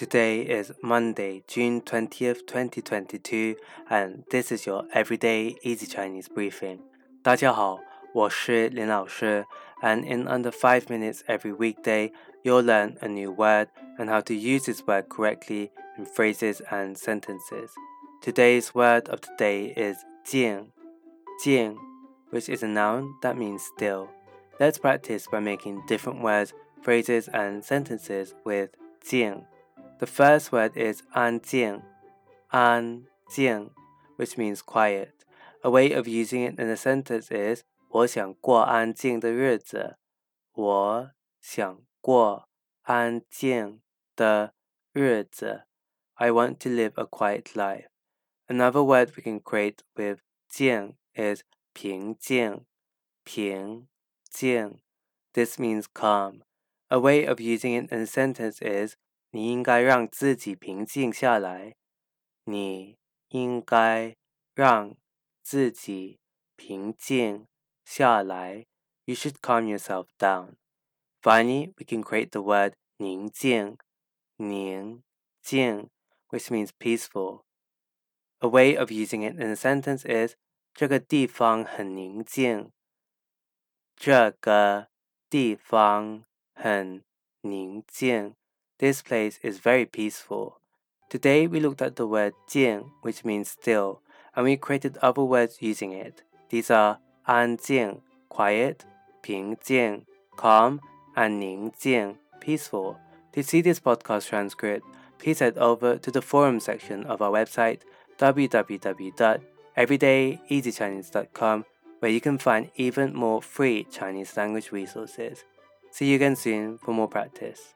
Today is Monday, June 20th, 2022, and this is your everyday easy Chinese briefing. 大家好，我是林老师, and in under 5 minutes every weekday, you'll learn a new word and how to use this word correctly in phrases and sentences. Today's word of the day is 静,静, which is a noun that means still. Let's practice by making different words, phrases, and sentences with 静 the first word is anjing, anjing, which means quiet. A way of using it in a sentence is 我想过安静的日子。我想过安静的日子。I want to live a quiet life. Another word we can create with 静 is 平静,平静. This means calm. A way of using it in a sentence is 你应该让自己平静下来。你应该让自己平静下来。You should calm yourself down. Finally, we can create the word 宁静，宁静, which means peaceful. A way of using it in a sentence is 这个地方很宁静。这个地方很宁静。This place is very peaceful. Today we looked at the word jing, which means still, and we created other words using it. These are anjing, quiet, pingjing, calm, and ningjing, peaceful. To see this podcast transcript, please head over to the forum section of our website www.everydayeasychinese.com where you can find even more free Chinese language resources. See you again soon for more practice.